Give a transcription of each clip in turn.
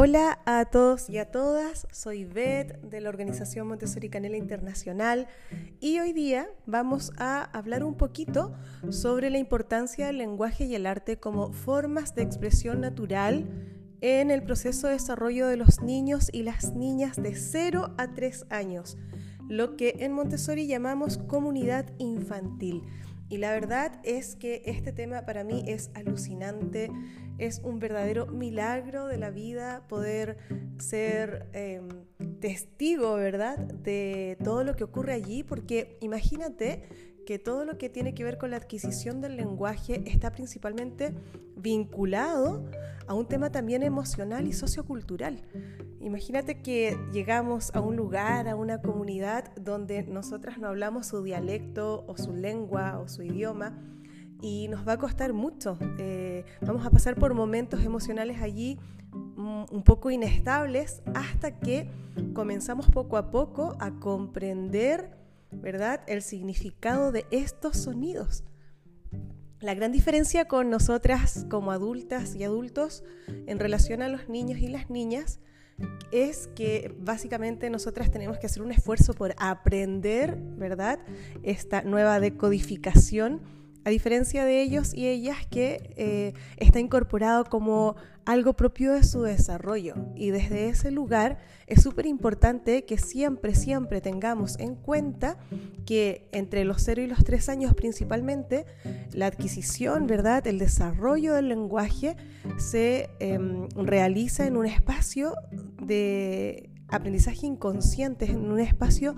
Hola a todos y a todas, soy Beth de la organización Montessori Canela Internacional y hoy día vamos a hablar un poquito sobre la importancia del lenguaje y el arte como formas de expresión natural en el proceso de desarrollo de los niños y las niñas de 0 a 3 años, lo que en Montessori llamamos comunidad infantil. Y la verdad es que este tema para mí es alucinante, es un verdadero milagro de la vida poder ser em, testigo, ¿verdad?, de todo lo que ocurre allí, porque imagínate que todo lo que tiene que ver con la adquisición del lenguaje está principalmente vinculado a un tema también emocional y sociocultural. Imagínate que llegamos a un lugar, a una comunidad donde nosotras no hablamos su dialecto o su lengua o su idioma y nos va a costar mucho. Eh, vamos a pasar por momentos emocionales allí mm, un poco inestables hasta que comenzamos poco a poco a comprender ¿verdad? El significado de estos sonidos. La gran diferencia con nosotras como adultas y adultos en relación a los niños y las niñas es que básicamente nosotras tenemos que hacer un esfuerzo por aprender, ¿verdad? Esta nueva decodificación a diferencia de ellos y ellas que eh, está incorporado como algo propio de su desarrollo. Y desde ese lugar es súper importante que siempre, siempre tengamos en cuenta que entre los 0 y los 3 años principalmente, la adquisición, ¿verdad? El desarrollo del lenguaje se em, realiza en un espacio de aprendizaje inconsciente, en un espacio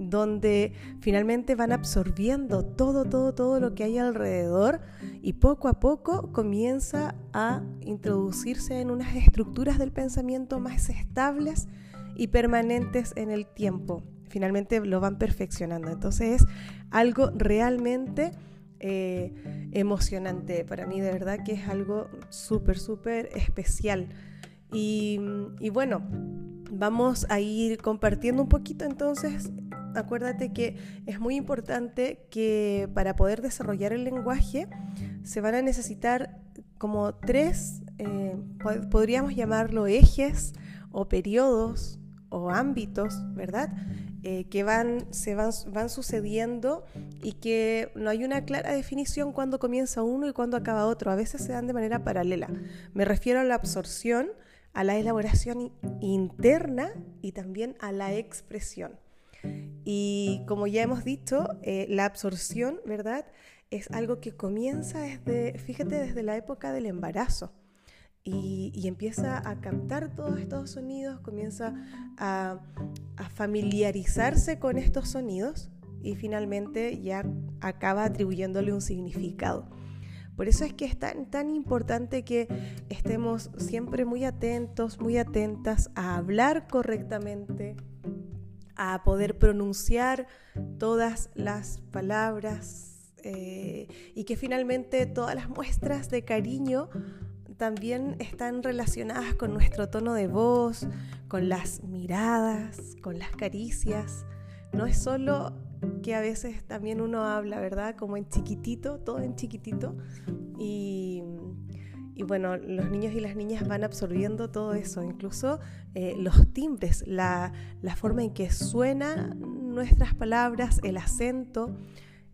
donde finalmente van absorbiendo todo, todo, todo lo que hay alrededor y poco a poco comienza a introducirse en unas estructuras del pensamiento más estables y permanentes en el tiempo. Finalmente lo van perfeccionando. Entonces es algo realmente eh, emocionante. Para mí de verdad que es algo súper, súper especial. Y, y bueno, vamos a ir compartiendo un poquito entonces acuérdate que es muy importante que para poder desarrollar el lenguaje se van a necesitar como tres, eh, podríamos llamarlo ejes o periodos o ámbitos, ¿verdad? Eh, que van, se van, van sucediendo y que no hay una clara definición cuando comienza uno y cuando acaba otro. A veces se dan de manera paralela. Me refiero a la absorción, a la elaboración interna y también a la expresión. Y como ya hemos dicho, eh, la absorción, ¿verdad? Es algo que comienza desde, fíjate, desde la época del embarazo. Y, empieza a captar todos estos sonidos, comienza a, familiarizarse con estos sonidos y finalmente ya acaba atribuyéndole un significado. Por eso es que es tan, tan importante que estemos siempre muy atentos, muy atentas a hablar correctamente, a poder pronunciar todas las palabras eh, y que finalmente todas las muestras de cariño también están relacionadas con nuestro tono de voz, con las miradas, con las caricias. No es solo que a veces también uno habla, ¿verdad? Como en chiquitito, todo en chiquitito. Y, y bueno, los niños y las niñas van absorbiendo todo eso, incluso eh, los timbres, la, forma en que suenan nuestras palabras, el acento.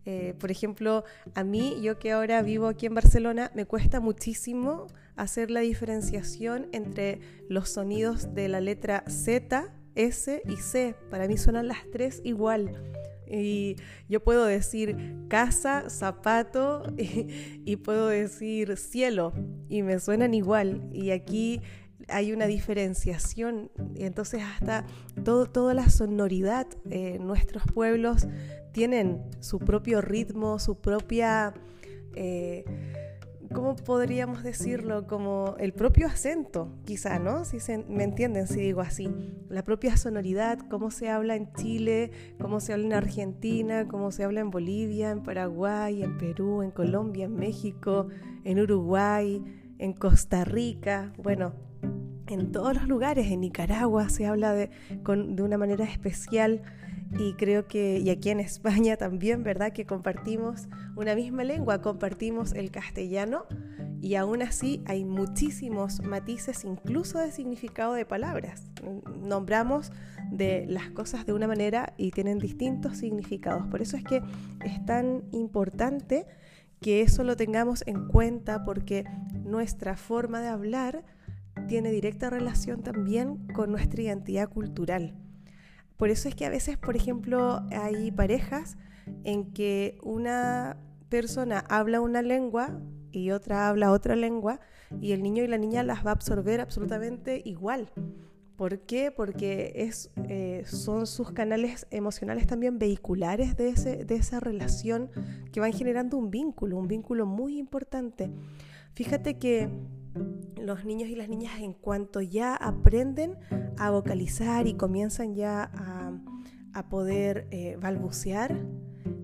Eh, por ejemplo, a mí, yo que ahora vivo aquí en Barcelona, me cuesta muchísimo hacer la diferenciación entre los sonidos de la letra Z, S y C. Para mí suenan las tres igual. Y yo puedo decir casa, zapato y, puedo decir cielo y me suenan igual. Y aquí hay una diferenciación. Entonces hasta todo, toda la sonoridad, eh, nuestros pueblos tienen su propio ritmo, su propia... Eh, ¿cómo podríamos decirlo? Como el propio acento, quizá, ¿no? Si se, me entienden si digo así. La propia sonoridad, cómo se habla en Chile, cómo se habla en Argentina, cómo se habla en Bolivia, en Paraguay, en Perú, en Colombia, en México, en Uruguay, en Costa Rica. Bueno, en todos los lugares, en Nicaragua se habla de, de una manera especial y creo que, y aquí en España también, ¿verdad? Que compartimos una misma lengua, compartimos el castellano y aún así hay muchísimos matices incluso de significado de palabras. Nombramos de las cosas de una manera y tienen distintos significados. Por eso es que es tan importante que eso lo tengamos en cuenta porque nuestra forma de hablar tiene directa relación también con nuestra identidad cultural. Por eso es que a veces, por ejemplo, hay parejas en que una persona habla una lengua y otra habla otra lengua y el niño y la niña las va a absorber absolutamente igual. ¿Por qué? Porque es, eh, son sus canales emocionales también vehiculares de, ese, de esa relación que van generando un vínculo, un vínculo muy importante. Fíjate que los niños y las niñas en cuanto ya aprenden a vocalizar y comienzan ya a, poder eh, balbucear,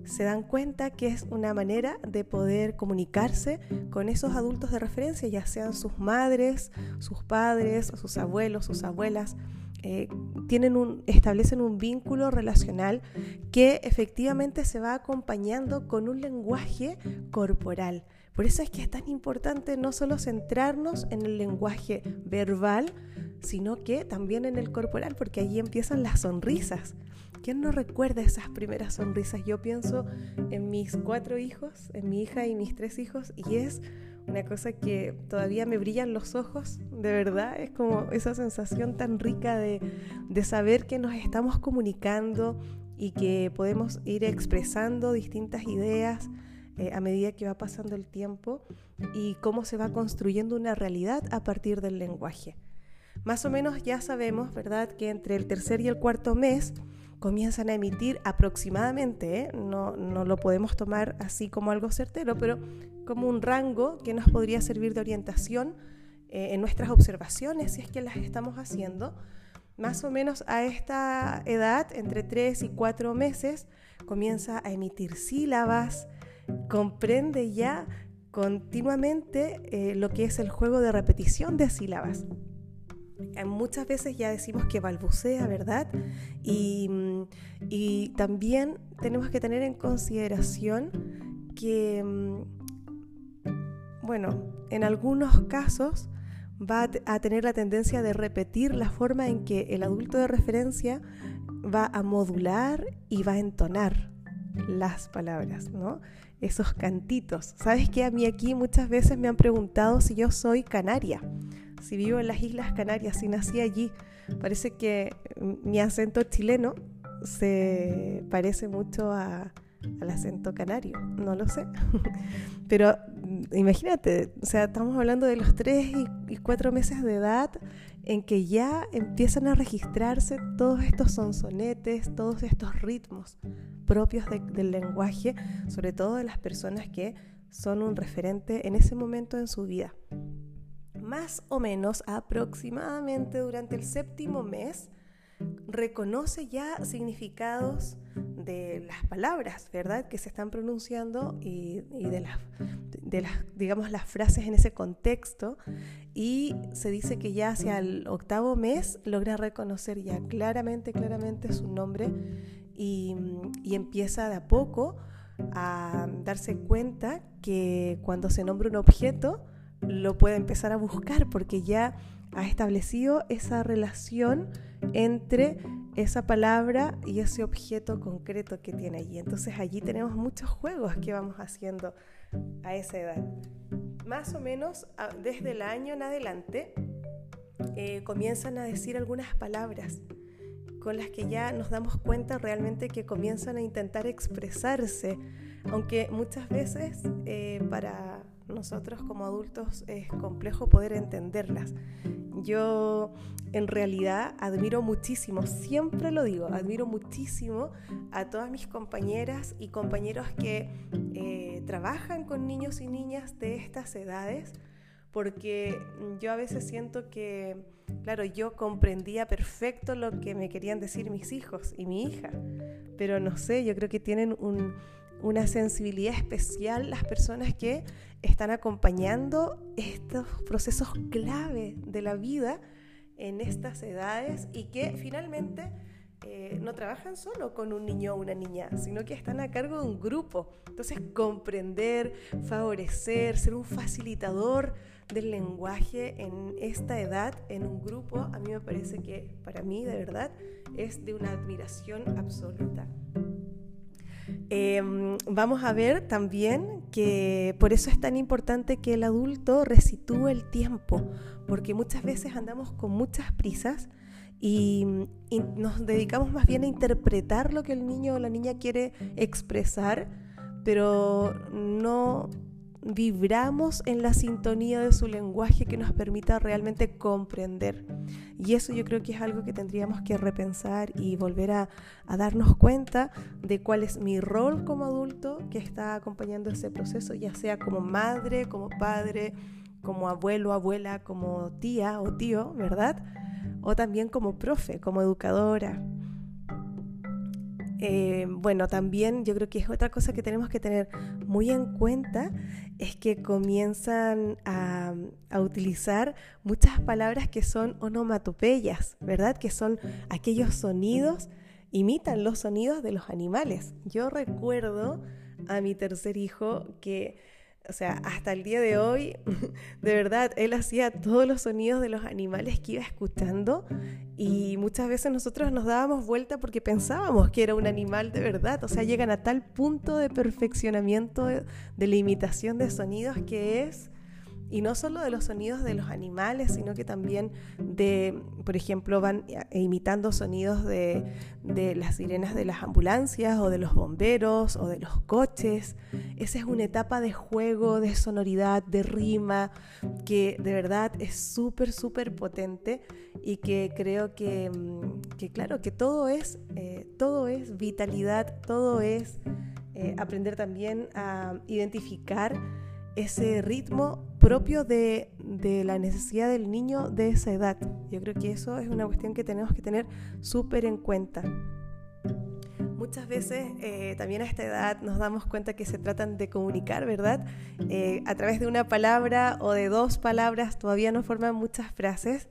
se dan cuenta que es una manera de poder comunicarse con esos adultos de referencia, ya sean sus madres, sus padres, sus abuelos, sus abuelas. Eh, tienen un, establecen un vínculo relacional que efectivamente se va acompañando con un lenguaje corporal. Por eso es que es tan importante no solo centrarnos en el lenguaje verbal, sino que también en el corporal, porque allí empiezan las sonrisas. ¿Quién no recuerda esas primeras sonrisas? Yo pienso en mis cuatro hijos, en mi hija y mis tres hijos, y es una cosa que todavía me brillan los ojos, de verdad, es como esa sensación tan rica de, saber que nos estamos comunicando y que podemos ir expresando distintas ideas eh, a medida que va pasando el tiempo y cómo se va construyendo una realidad a partir del lenguaje. Más o menos ya sabemos, ¿verdad?, que entre el tercer y el cuarto mes comienzan a emitir aproximadamente, ¿eh? no, no, lo podemos tomar así como algo certero, pero como un rango que nos podría servir de orientación eh, en nuestras observaciones, si es que las estamos haciendo. Más o menos a esta edad, entre 3 y 4 meses, comienza a emitir sílabas, comprende ya continuamente eh, lo que es el juego de repetición de sílabas. Eh, muchas veces ya decimos que balbucea, ¿verdad? Mm, y, también tenemos que tener en consideración que, mm, bueno, en algunos casos va a tener la tendencia de repetir la forma en que el adulto de referencia va a modular y va a entonar las palabras, ¿no? Esos cantitos. ¿Sabes que a mí aquí muchas veces me han preguntado si yo soy canaria? si vivo en las Islas Canarias, si nací allí, parece que mi acento chileno se parece mucho al acento canario, no lo sé. Pero mm, imagínate, o sea, estamos hablando de los tres y, cuatro meses de edad en que ya empiezan a registrarse todos estos sonsonetes, todos estos ritmos propios del lenguaje, sobre todo de las personas que son un referente en ese momento en su vida. Más o menos aproximadamente durante el séptimo mes, reconoce ya significados de las palabras, ¿verdad? Que se están pronunciando y, de, las, digamos, las frases en ese contexto. Y se dice que ya hacia el octavo mes logra reconocer ya claramente, claramente su nombre y, y empieza de a poco a darse cuenta que cuando se nombra un objeto, lo puede empezar a buscar porque ya ha establecido esa relación entre esa palabra y ese objeto concreto que tiene allí. Entonces allí tenemos muchos juegos que vamos haciendo a esa edad. Más o menos desde el año en adelante eh, comienzan a decir algunas palabras con las que ya nos damos cuenta realmente que comienzan a intentar expresarse, aunque muchas veces eh, para nosotros como adultos es complejo poder entenderlas. Yo en realidad admiro muchísimo, siempre lo digo, admiro muchísimo a todas mis compañeras y compañeros que eh, trabajan con niños y niñas de estas edades, porque yo a veces siento que, claro, yo comprendía perfecto lo que me querían decir mis hijos y mi hija, pero no sé, yo creo que tienen un una sensibilidad especial las personas que están acompañando estos procesos clave de la vida en estas edades y que finalmente eh, no trabajan solo con un niño o una niña, sino que están a cargo de un grupo. Entonces, comprender, favorecer, ser un facilitador del lenguaje en esta edad, en un grupo, a mí me parece que para mí, de verdad, es de una admiración absoluta. Em, vamos a ver también que por eso es tan importante que el adulto resitúe el tiempo, porque muchas veces andamos con muchas prisas y, nos dedicamos más bien a interpretar lo que el niño o la niña quiere expresar, pero no vibramos en la sintonía de su lenguaje que nos permita realmente comprender. Y eso yo creo que es algo que tendríamos que repensar y volver a, darnos cuenta de cuál es mi rol como adulto que está acompañando ese proceso, ya sea como madre, como padre, como abuelo, abuela, como tía o tío, ¿verdad? O también como profe, como educadora. Eh, bueno, también yo creo que es otra cosa que tenemos que tener muy en cuenta, es que comienzan a, a, utilizar muchas palabras que son onomatopeyas, ¿verdad? Que son aquellos sonidos, imitan los sonidos de los animales. Yo recuerdo a mi tercer hijo que o sea, hasta el día de hoy, de verdad, él hacía todos los sonidos de los animales que iba escuchando y muchas veces nosotros nos dábamos vuelta porque pensábamos que era un animal de verdad. O sea, llegan a tal punto de perfeccionamiento de, de la imitación de sonidos que es y no solo de los sonidos de los animales, sino que también de, por ejemplo, van imitando sonidos de, las sirenas de las ambulancias o de los bomberos o de los coches. Esa es una etapa de juego, de sonoridad, de rima, que de verdad es súper, súper potente y que creo que, mm, claro, que todo es, eh, todo es vitalidad, todo es eh, aprender también a identificar ese ritmo propio de, la necesidad del niño de esa edad. Yo creo que eso es una cuestión que tenemos que tener súper en cuenta. Muchas veces eh, también a esta edad nos damos cuenta que se tratan de comunicar, ¿verdad? Eh, a través de una palabra o de dos palabras todavía no forman muchas frases,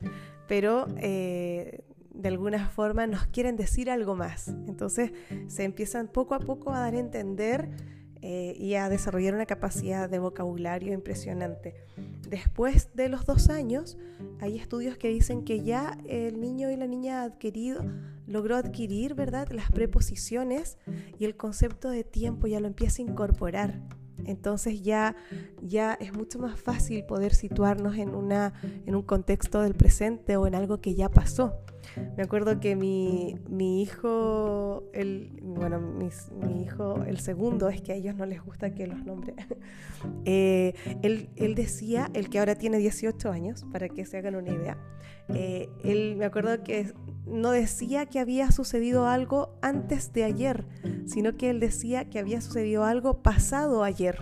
pero eh, de alguna forma nos quieren decir algo más. Entonces se empiezan poco a poco a dar a entender eh, y a desarrollar una capacidad de vocabulario impresionante. Después de los dos años, hay estudios que dicen que ya el niño y la niña adquirido logró adquirir, ¿verdad?, las preposiciones y el concepto de tiempo ya lo empieza a incorporar. Entonces ya, ya es mucho más fácil poder situarnos en, una, en un contexto del presente o en algo que ya pasó. Me acuerdo que mi, hijo, el, bueno, mi, hijo, el segundo, es que a ellos no les gusta que los nombre. Eh, él, decía, el que ahora tiene 18 años, para que se hagan una idea, eh, él me acuerdo que no decía que había sucedido algo antes de ayer, sino que él decía que había sucedido algo pasado ayer.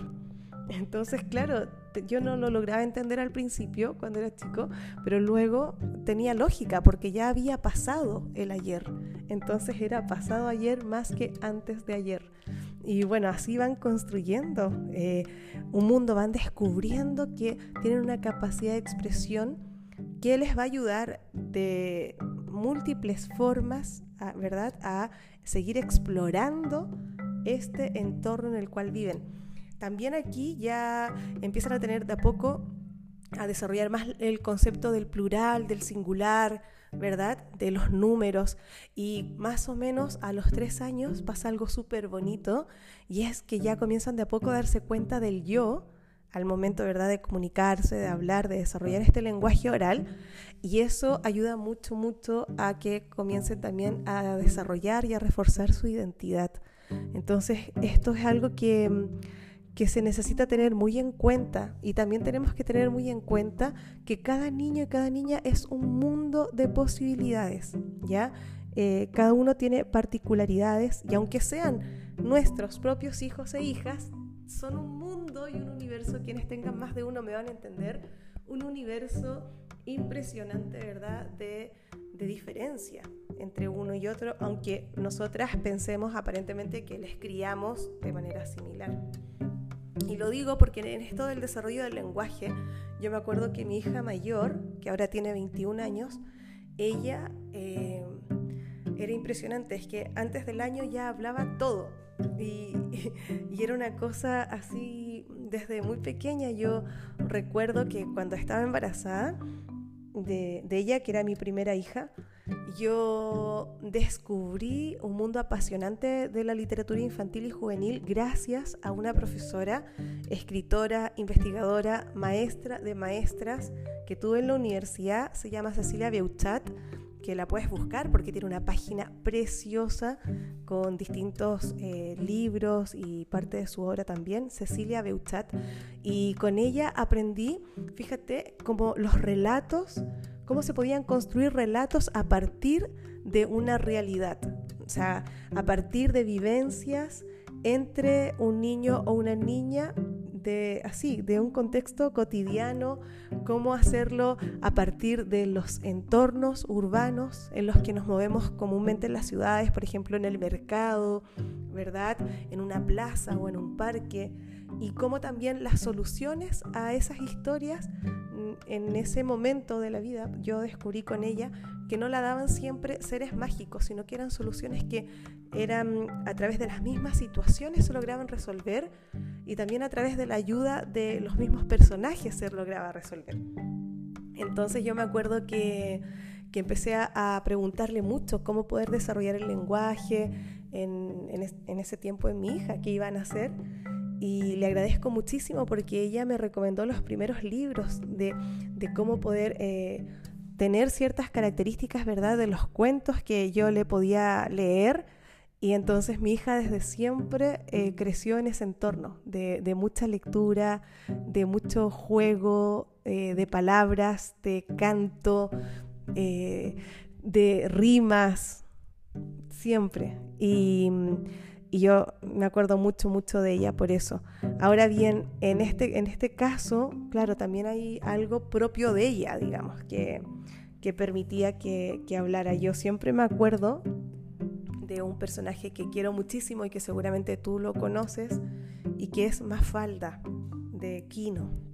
Entonces, claro, yo no lo lograba entender al principio cuando era chico, pero luego tenía lógica porque ya había pasado el ayer. Entonces era pasado ayer más que antes de ayer. Y bueno, así van construyendo eh, un mundo, van descubriendo que tienen una capacidad de expresión que les va a ayudar de múltiples formas, ¿verdad?, a seguir explorando este entorno en el cual viven también aquí ya empiezan a tener de a poco a desarrollar más el concepto del plural, del singular, ¿verdad? De los números. Y más o menos a los tres años pasa algo súper bonito y es que ya comienzan de a poco a darse cuenta del yo al momento, ¿verdad?, de comunicarse, de hablar, de desarrollar este lenguaje oral. Y eso ayuda mucho, mucho a que comiencen también a desarrollar y a reforzar su identidad. Entonces, esto es algo que que se necesita tener muy en cuenta y también tenemos que tener muy en cuenta que cada niño y cada niña es un mundo de posibilidades, ¿ya? Eh, cada uno tiene particularidades y aunque sean nuestros propios hijos e hijas, son un mundo y un universo, quienes tengan más de uno me van a entender, un universo impresionante, ¿verdad?, de, de diferencia entre uno y otro, aunque nosotras pensemos aparentemente que les criamos de manera similar. Y lo digo porque en esto del desarrollo del lenguaje, yo me acuerdo que mi hija mayor, que ahora tiene 21 años, ella, eh, era impresionante, es que antes del año ya hablaba todo y, era una cosa así desde muy pequeña. Yo recuerdo que cuando estaba embarazada de, de ella, que era mi primera hija, yo descubrí un mundo apasionante de la literatura infantil y juvenil gracias a una profesora, escritora, investigadora, maestra de maestras que tuve en la universidad, se llama Cecilia Beuchat que la puedes buscar porque tiene una página preciosa con distintos eh, libros y parte de su obra también, Cecilia Beuchat. Y con ella aprendí, fíjate, como los relatos cómo se podían construir relatos a partir de una realidad, o sea, a partir de vivencias entre un niño o una niña de así, de un contexto cotidiano, cómo hacerlo a partir de los entornos urbanos en los que nos movemos comúnmente en las ciudades, por ejemplo, en el mercado, ¿verdad? En una plaza o en un parque, y cómo también las soluciones a esas historias en ese momento de la vida yo descubrí con ella que no la daban siempre seres mágicos, sino que eran soluciones que eran a través de las mismas situaciones se lograban resolver y también a través de la ayuda de los mismos personajes se lograba resolver. Entonces yo me acuerdo que, que empecé a, preguntarle mucho cómo poder desarrollar el lenguaje en, en, ese tiempo en mi hija, qué iban a hacer y le agradezco muchísimo porque ella me recomendó los primeros libros de, cómo poder eh, tener ciertas características, ¿verdad?, de los cuentos que yo le podía leer. Y entonces mi hija desde siempre eh, creció en ese entorno de, mucha lectura, de mucho juego eh, de palabras, de canto, de rimas, siempre. Y y yo me acuerdo mucho, mucho de ella por eso. Ahora bien, en este, en este caso, claro, también hay algo propio de ella, digamos, que, que permitía que, que hablara. Yo siempre me acuerdo de un personaje que quiero muchísimo y que seguramente tú lo conoces, y que es Mafalda, de Kino.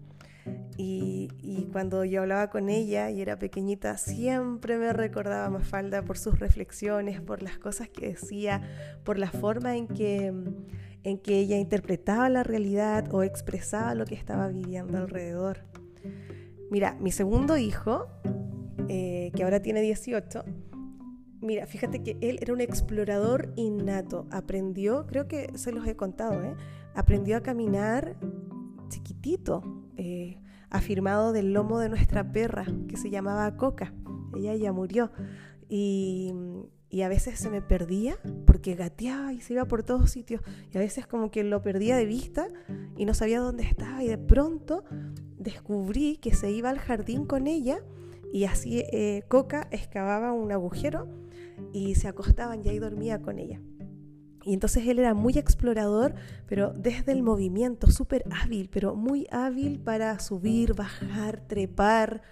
Y, cuando yo hablaba con ella y era pequeñita, siempre me recordaba Mafalda por sus reflexiones, por las cosas que decía, por la forma en que, en que ella interpretaba la realidad o expresaba lo que estaba viviendo alrededor. Mira, mi segundo hijo, eh, que ahora tiene 18, mira, fíjate que él era un explorador innato. Aprendió, creo que se los he contado, ¿eh? aprendió a caminar chiquitito, eh, afirmado del lomo de nuestra perra, que se llamaba Coca. Ella ya murió. Y, y, a veces se me perdía porque gateaba y se iba por todos sitios. Y a veces como que lo perdía de vista y no sabía dónde estaba. Y de pronto descubrí que se iba al jardín con ella y así eh, Coca excavaba un agujero y se acostaban y ahí dormía con ella. Y entonces él era muy explorador, pero desde el movimiento, súper hábil, pero muy hábil para subir, bajar, trepar,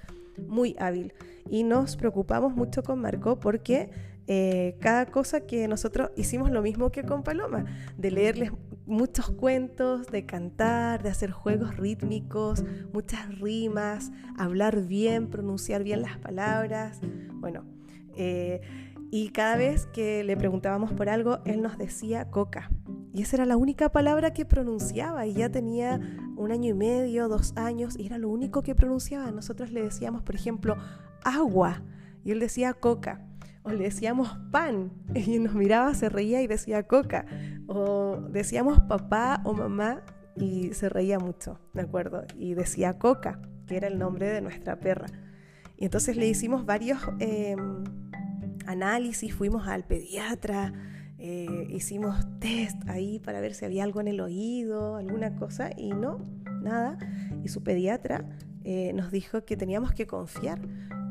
muy hábil. Y nos preocupamos mucho con Marco porque eh, cada cosa que nosotros hicimos lo mismo que con Paloma, de leerles muchos cuentos, de cantar, de hacer juegos rítmicos, muchas rimas, hablar bien, pronunciar bien las palabras. Bueno, eh, y cada vez que le preguntábamos por algo, él nos decía coca. Y esa era la única palabra que pronunciaba. Y ya tenía un año y medio, dos años, y era lo único que pronunciaba. Nosotros le decíamos, por ejemplo, agua. Y él decía coca. O le decíamos pan. Y nos miraba, se reía y decía coca. O decíamos papá o mamá y se reía mucho, ¿de acuerdo? Y decía coca, que era el nombre de nuestra perra. Y entonces le hicimos varios... Em, análisis, fuimos al pediatra, eh, hicimos test ahí para ver si había algo en el oído, alguna cosa, y no, nada. Y su pediatra eh, nos dijo que teníamos que confiar,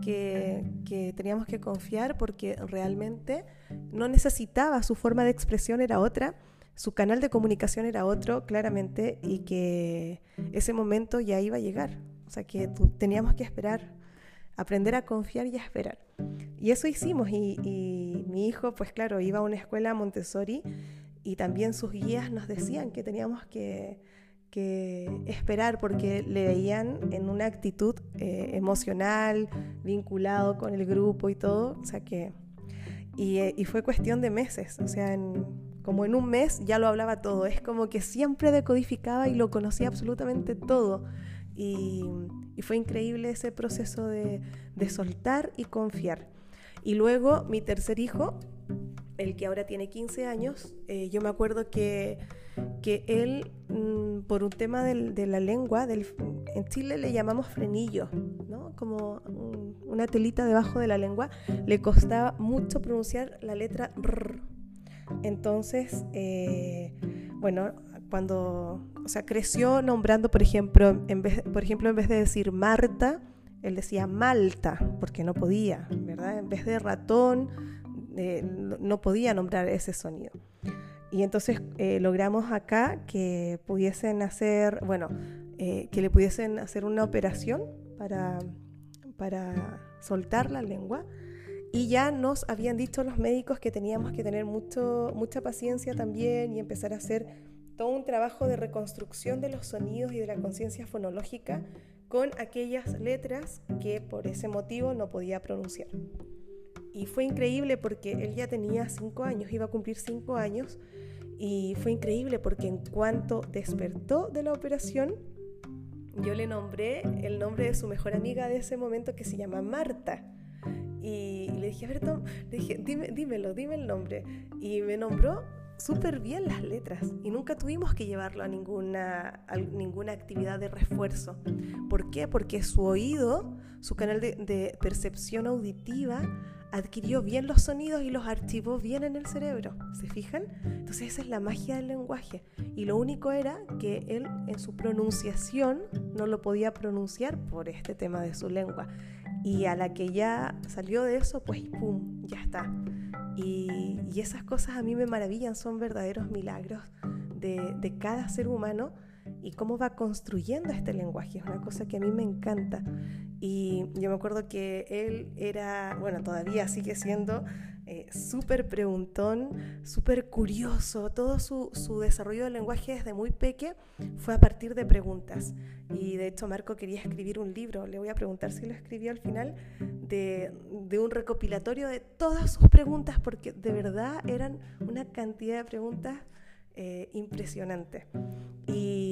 que, que, teníamos que confiar porque realmente no necesitaba, su forma de expresión era otra, su canal de comunicación era otro, claramente, y que ese momento ya iba a llegar. O sea que teníamos que esperar aprender a confiar y a esperar. Y eso hicimos y, mi hijo, pues claro, iba a una escuela Montessori y también sus guías nos decían que teníamos que, esperar porque le veían en una actitud eh, emocional, vinculado con el grupo y todo. O sea que... Y, eh, fue cuestión de meses, o sea, como en un mes ya lo hablaba todo. Es como que siempre decodificaba y lo conocía absolutamente todo. Y, fue increíble ese proceso de, soltar y confiar. Y luego mi tercer hijo, el que ahora tiene 15 años, eh, yo me acuerdo que, que él, mm, por un tema de la lengua, del, en Chile le llamamos frenillo, ¿no? como una telita debajo de la lengua, le costaba mucho pronunciar la letra R. Entonces, eh, bueno, cuando, o sea, creció nombrando, por ejemplo, en vez, por ejemplo, en vez de decir Marta, él decía Malta, porque no podía, ¿verdad? En vez de ratón, eh, no podía nombrar ese sonido. Y entonces eh, logramos acá que pudiesen hacer, bueno, que le pudiesen hacer una operación para, para soltar la lengua y ya nos habían dicho los médicos que teníamos que tener mucho, mucha paciencia también y empezar a hacer todo un trabajo de reconstrucción de los sonidos y de la conciencia fonológica con aquellas letras que por ese motivo no podía pronunciar. Y fue increíble porque él ya tenía cinco años, iba a cumplir cinco años, y fue increíble porque en cuanto despertó de la operación, yo le nombré el nombre de su mejor amiga de ese momento que se llama Marta. Y le dije, a ver, Tom, le dímelo, dime el nombre. Y me nombró súper bien las letras y nunca tuvimos que llevarlo a ninguna, ninguna actividad de refuerzo. ¿Por qué? Porque su oído, su canal de, de, percepción auditiva, adquirió bien los sonidos y los archivó bien en el cerebro. ¿Se fijan? Entonces esa es la magia del lenguaje. Y lo único era que él en su pronunciación no lo podía pronunciar por este tema de su lengua. Y a la que ya salió de eso, pues ¡pum! Ya está. Y, esas cosas a mí me maravillan, son verdaderos milagros de, de cada ser humano y cómo va construyendo este lenguaje. Es una cosa que a mí me encanta. Y yo me acuerdo que él era, bueno, todavía sigue siendo eh, súper preguntón, súper curioso. Todo su, su, desarrollo del lenguaje desde muy peque fue a partir de preguntas. Y de hecho Marco quería escribir un libro, le voy a preguntar si lo escribió al final, de, de un recopilatorio de todas sus preguntas, porque de verdad eran una cantidad de preguntas eh, impresionante. Y,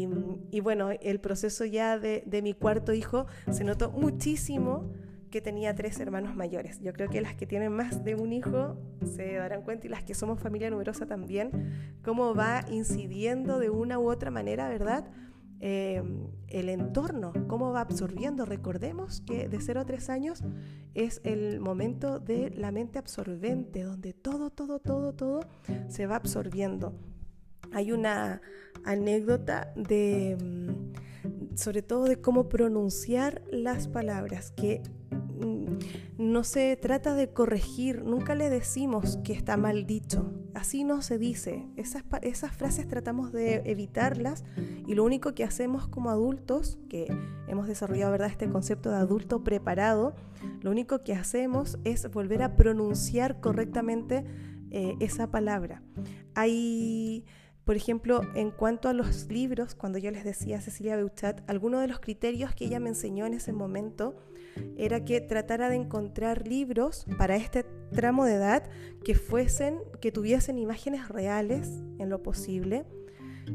y, bueno, el proceso ya de, de, mi cuarto hijo se notó muchísimo que tenía tres hermanos mayores. Yo creo que las que tienen más de un hijo se darán cuenta y las que somos familia numerosa también, cómo va incidiendo de una u otra manera, ¿verdad? Eh, el entorno, cómo va absorbiendo. Recordemos que de 0 a 3 años es el momento de la mente absorbente, donde todo, todo, todo, todo se va absorbiendo hay una anécdota de, mm, sobre todo de cómo pronunciar las palabras, que mm, no se trata de corregir, nunca le decimos que está mal dicho, así no se dice. Esas, esas frases tratamos de evitarlas y lo único que hacemos como adultos, que hemos desarrollado ¿verdad? este concepto de adulto preparado, lo único que hacemos es volver a pronunciar correctamente eh, esa palabra. Hay por ejemplo, en cuanto a los libros, cuando yo les decía a Cecilia Beuchat, alguno de los criterios que ella me enseñó en ese momento era que tratara de encontrar libros para este tramo de edad que fuesen, que tuviesen imágenes reales en lo posible,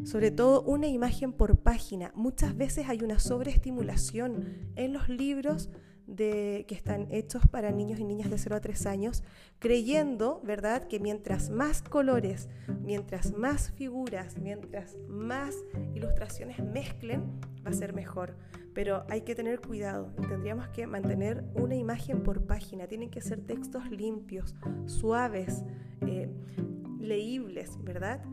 sobre todo una imagen por página. Muchas veces hay una sobreestimulación en los libros de, que están hechos para niños y niñas de 0 a 3 años, creyendo, ¿verdad?, que mientras más colores, mientras más figuras, mientras más ilustraciones mezclen, va a ser mejor. Pero hay que tener cuidado, tendríamos que mantener una imagen por página, tienen que ser textos limpios, suaves, eh, leíbles, ¿verdad?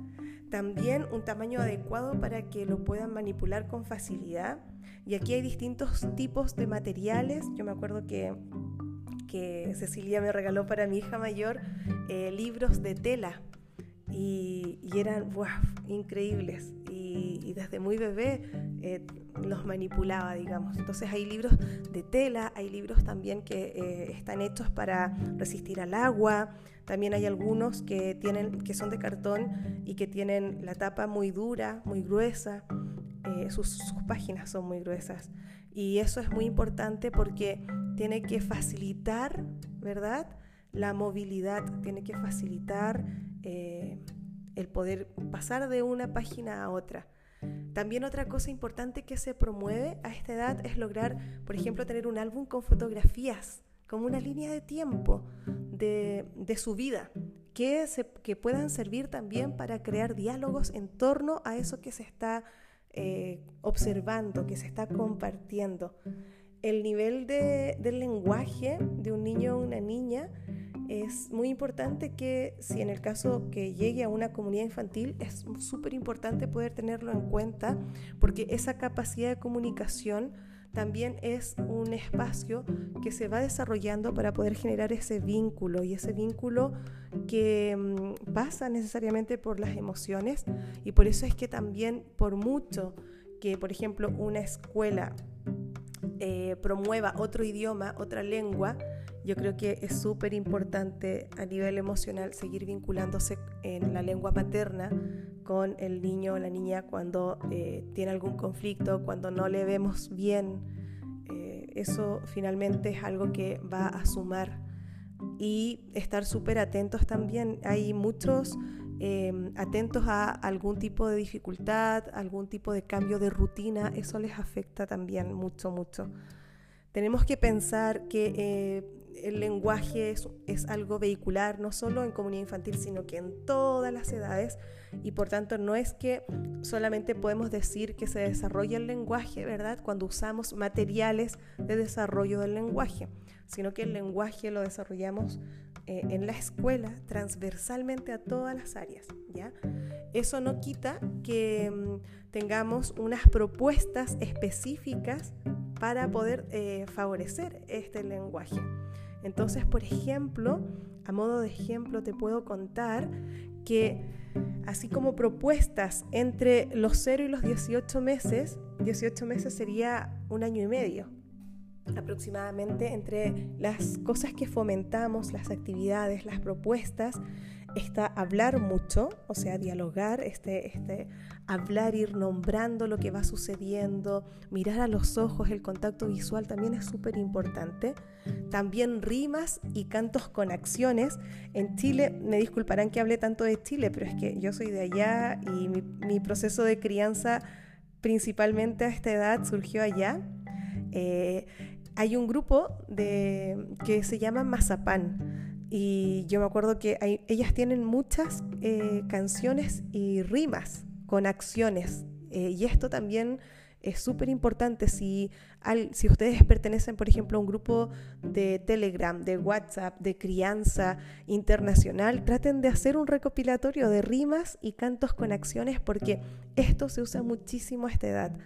También un tamaño adecuado para que lo puedan manipular con facilidad y aquí hay distintos tipos de materiales. Yo me acuerdo que, que Cecilia me regaló para mi hija mayor eh, libros de tela y, eran wow, increíbles. Y, desde muy bebé eh, los manipulaba, digamos. Entonces hay libros de tela, hay libros también que eh, están hechos para resistir al agua. También hay algunos que, tienen, que son de cartón y que tienen la tapa muy dura, muy gruesa. Eh, sus, páginas son muy gruesas. Y eso es muy importante porque tiene que facilitar, ¿verdad? la movilidad, tiene que facilitar eh, el poder pasar de una página a otra. También otra cosa importante que se promueve a esta edad es lograr, por ejemplo, tener un álbum con fotografías, como una línea de tiempo de, su vida, que, que puedan servir también para crear diálogos en torno a eso que se está eh, observando, que se está compartiendo. El nivel de, del lenguaje de un niño o una niña es muy importante que si en el caso que llegue a una comunidad infantil es súper importante poder tenerlo en cuenta porque esa capacidad de comunicación también es un espacio que se va desarrollando para poder generar ese vínculo y ese vínculo que mm, pasa necesariamente por las emociones y por eso es que también por mucho que por ejemplo una escuela eh, promueva otro idioma, otra lengua, yo creo que es súper importante a nivel emocional seguir vinculándose en la lengua materna con el niño o la niña cuando eh, tiene algún conflicto, cuando no le vemos bien. Eh, eso finalmente es algo que va a sumar y estar súper atentos también. Hay muchos em, atentos a algún tipo de dificultad, algún tipo de cambio de rutina, eso les afecta también mucho, mucho. Tenemos que pensar que eh, el lenguaje es, algo vehicular, no solo en comunidad infantil, sino que en todas las edades, y por tanto no es que solamente podemos decir que se desarrolla el lenguaje, ¿verdad? Cuando usamos materiales de desarrollo del lenguaje, sino que el lenguaje lo desarrollamos eh, en la escuela transversalmente a todas las áreas, ¿ya? Eso no quita que mm, tengamos unas propuestas específicas para poder eh, favorecer este lenguaje. Entonces, por ejemplo, a modo de ejemplo te puedo contar que así como propuestas entre los 0 y los 18 meses, 18 meses sería un año y medio aproximadamente entre las cosas que fomentamos, las actividades, las propuestas, está hablar mucho, o sea, dialogar, este, este, hablar, ir nombrando lo que va sucediendo, mirar a los ojos, el contacto visual también es súper importante. También rimas y cantos con acciones. En Chile, me disculparán que hable tanto de Chile, pero es que yo soy de allá y mi, proceso de crianza principalmente a esta edad surgió allá. Eh, hay un grupo de, que se llama Mazapán y yo me acuerdo que ellas tienen muchas eh, canciones y rimas con acciones. Eh, y esto también es súper importante si, si ustedes pertenecen, por ejemplo, a un grupo de Telegram, de WhatsApp, de crianza internacional, traten de hacer un recopilatorio de rimas y cantos con acciones porque esto se usa muchísimo a esta edad.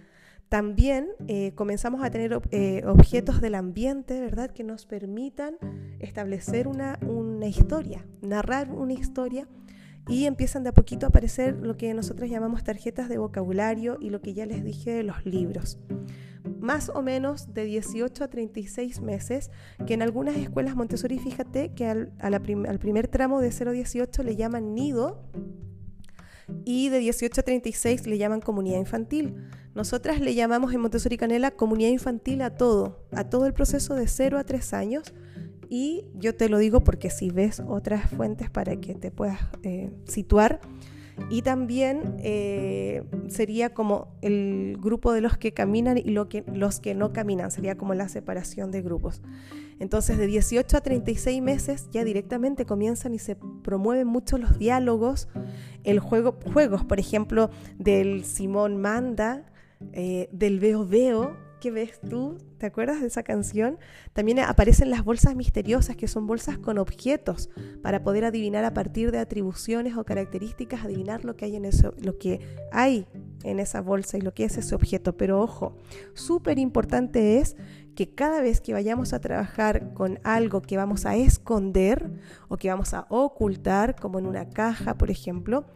También eh, comenzamos a tener eh, objetos del ambiente, ¿verdad?, que nos permitan establecer una, una historia, narrar una historia y empiezan de a poquito a aparecer lo que nosotros llamamos tarjetas de vocabulario y lo que ya les dije de los libros. Más o menos de 18 a 36 meses, que en algunas escuelas Montessori, fíjate que al, al primer tramo de 0 a 18 le llaman nido y de 18 a 36 le llaman comunidad infantil. Nosotras le llamamos en Montessori Canela comunidad infantil a todo, a todo el proceso de 0 a 3 años. Y yo te lo digo porque si ves otras fuentes para que te puedas eh, situar, y también eh, sería como el grupo de los que caminan y los que no caminan, sería como la separación de grupos. Entonces de 18 a 36 meses ya directamente comienzan y se promueven mucho los diálogos, el juego, juegos, por ejemplo, del Simón Manda, eh, del Veo Veo, ¿Qué ves tú? ¿Te acuerdas de esa canción? También aparecen las bolsas misteriosas, que son bolsas con objetos, para poder adivinar a partir de atribuciones o características, adivinar lo que hay en eso, lo que hay en esa bolsa y lo que es ese objeto. Pero ojo, súper importante es que cada vez que vayamos a trabajar con algo que vamos a esconder o que vamos a ocultar, como en una caja, por ejemplo,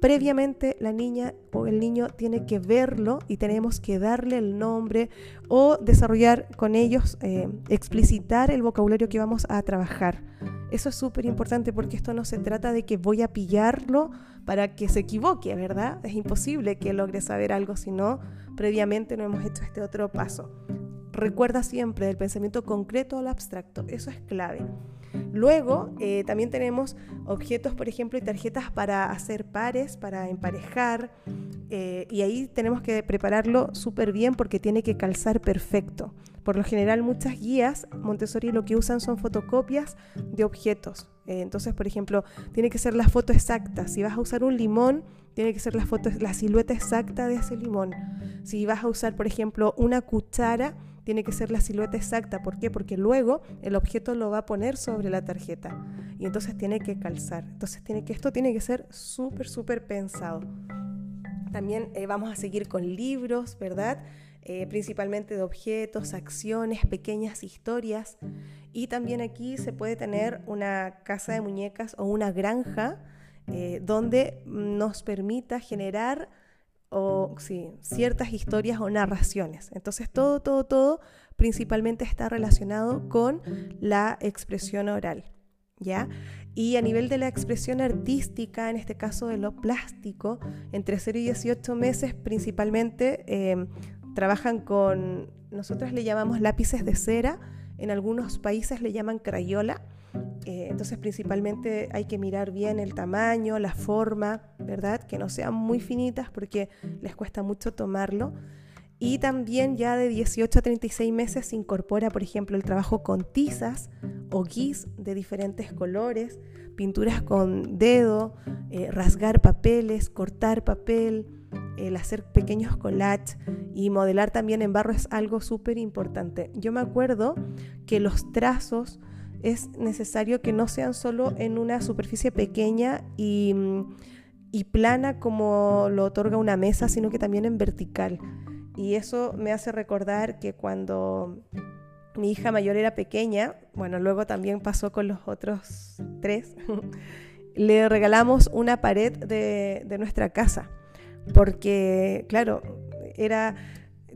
previamente la niña o el niño tiene que verlo y tenemos que darle el nombre o desarrollar con ellos, eh, explicitar el vocabulario que vamos a trabajar. Eso es súper importante porque esto no se trata de que voy a pillarlo para que se equivoque, ¿verdad? Es imposible que logre saber algo si no previamente no hemos hecho este otro paso. Recuerda siempre del pensamiento concreto al abstracto, eso es clave. Luego eh, también tenemos objetos, por ejemplo, y tarjetas para hacer pares, para emparejar. Eh, y ahí tenemos que prepararlo súper bien porque tiene que calzar perfecto. Por lo general muchas guías Montessori lo que usan son fotocopias de objetos. Eh, entonces, por ejemplo, tiene que ser la foto exacta. Si vas a usar un limón, tiene que ser la, foto, la silueta exacta de ese limón. Si vas a usar, por ejemplo, una cuchara, tiene que ser la silueta exacta. ¿Por qué? Porque luego el objeto lo va a poner sobre la tarjeta y entonces tiene que calzar. Entonces tiene que, esto tiene que ser súper, súper pensado. También eh, vamos a seguir con libros, ¿verdad? Eh, principalmente de objetos, acciones, pequeñas historias. Y también aquí se puede tener una casa de muñecas o una granja eh, donde nos permita generar o sí, ciertas historias o narraciones. Entonces todo, todo, todo principalmente está relacionado con la expresión oral. ¿Ya? Y a nivel de la expresión artística, en este caso de lo plástico, entre 0 y 18 meses principalmente em, trabajan con, nosotros le llamamos lápices de cera, en algunos países le llaman crayola, eh, entonces principalmente hay que mirar bien el tamaño, la forma, ¿verdad? Que no sean muy finitas porque les cuesta mucho tomarlo. Y también ya de 18 a 36 meses se incorpora, por ejemplo, el trabajo con tizas o guis de diferentes colores, pinturas con dedo, eh, rasgar papeles, cortar papel, el hacer pequeños collages y modelar también en barro es algo súper importante. Yo me acuerdo que los trazos es necesario que no sean solo en una superficie pequeña y, plana como lo otorga una mesa, sino que también en vertical. Y eso me hace recordar que cuando mi hija mayor era pequeña, bueno, luego también pasó con los otros tres, le regalamos una pared de, de nuestra casa, porque, claro, era,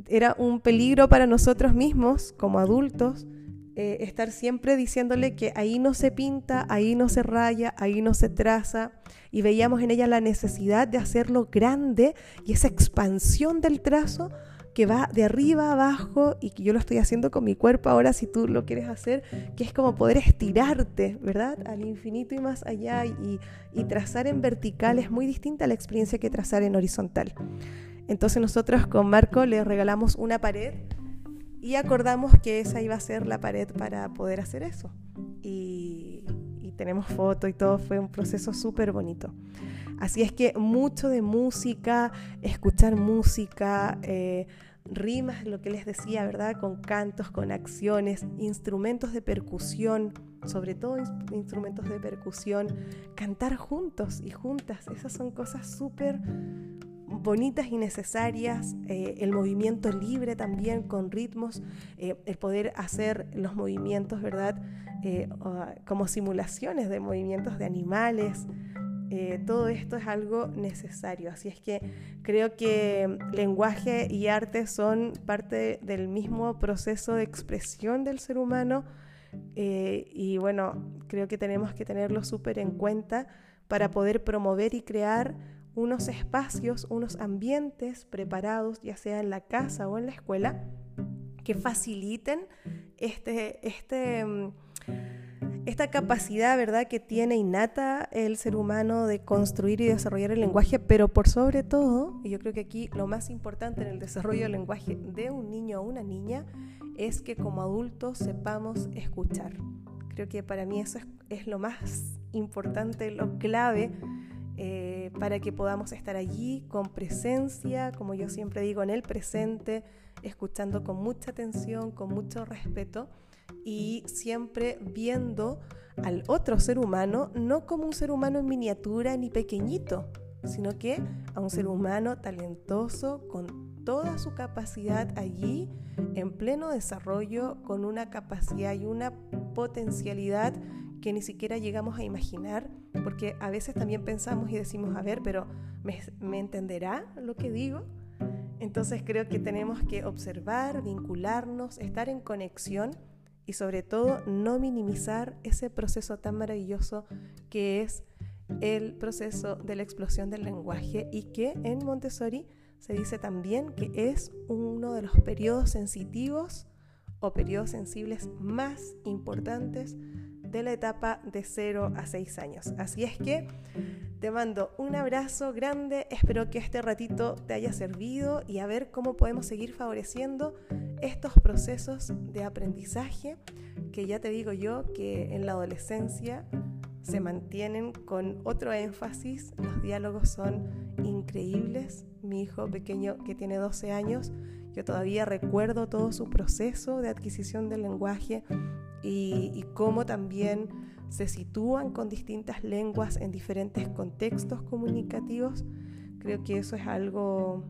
era un peligro para nosotros mismos como adultos eh, estar siempre diciéndole que ahí no se pinta, ahí no se raya, ahí no se traza, y veíamos en ella la necesidad de hacerlo grande y esa expansión del trazo que va de arriba a abajo y que yo lo estoy haciendo con mi cuerpo ahora si tú lo quieres hacer, que es como poder estirarte, ¿verdad? Al infinito y más allá y, y trazar en vertical es muy distinta a la experiencia que trazar en horizontal. Entonces nosotros con Marco le regalamos una pared y acordamos que esa iba a ser la pared para poder hacer eso. Y, tenemos foto y todo, fue un proceso súper bonito. Así es que mucho de música, escuchar música, eh, rimas, lo que les decía, ¿verdad? Con cantos, con acciones, instrumentos de percusión, sobre todo instrumentos de percusión, cantar juntos y juntas, esas son cosas súper bonitas y necesarias, eh, el movimiento libre también con ritmos, eh, el poder hacer los movimientos, ¿verdad? Eh, como simulaciones de movimientos de animales. todo esto es algo necesario, así es que creo que lenguaje y arte son parte del mismo proceso de expresión del ser humano y bueno, creo que tenemos que tenerlo súper en cuenta para poder promover y crear unos espacios, unos ambientes preparados, ya sea en la casa o en la escuela, que faciliten este, este, mm, esta capacidad ¿verdad? que tiene innata el ser humano de construir y desarrollar el lenguaje, pero por sobre todo, y yo creo que aquí lo más importante en el desarrollo del lenguaje de un niño o una niña es que como adultos sepamos escuchar. Creo que para mí eso es, es lo más importante, lo clave eh, para que podamos estar allí con presencia, como yo siempre digo, en el presente, escuchando con mucha atención, con mucho respeto y siempre viendo al otro ser humano no como un ser humano en miniatura ni pequeñito, sino que a un ser humano talentoso con toda su capacidad allí en pleno desarrollo, con una capacidad y una potencialidad que ni siquiera llegamos a imaginar, porque a veces también pensamos y decimos, a ver, pero ¿me, entenderá lo que digo? Entonces creo que tenemos que observar, vincularnos, estar en conexión y sobre todo no minimizar ese proceso tan maravilloso que es el proceso de la explosión del lenguaje y que en Montessori se dice también que es uno de los periodos sensitivos o periodos sensibles más importantes de la etapa de 0 a 6 años. Así es que te mando un abrazo grande, espero que este ratito te haya servido y a ver cómo podemos seguir favoreciendo estos procesos de aprendizaje que ya te digo yo que en la adolescencia se mantienen con otro énfasis, los diálogos son increíbles. Mi hijo pequeño que tiene 12 años, yo todavía recuerdo todo su proceso de adquisición del lenguaje y, cómo también se sitúan con distintas lenguas en diferentes contextos comunicativos. Creo que eso es algo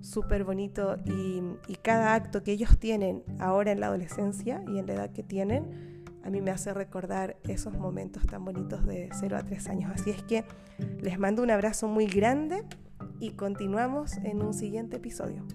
súper bonito y, y, cada acto que ellos tienen ahora en la adolescencia y en la edad que tienen a mí me hace recordar esos momentos tan bonitos de 0 a 3 años. Así es que les mando un abrazo muy grande y continuamos en un siguiente episodio.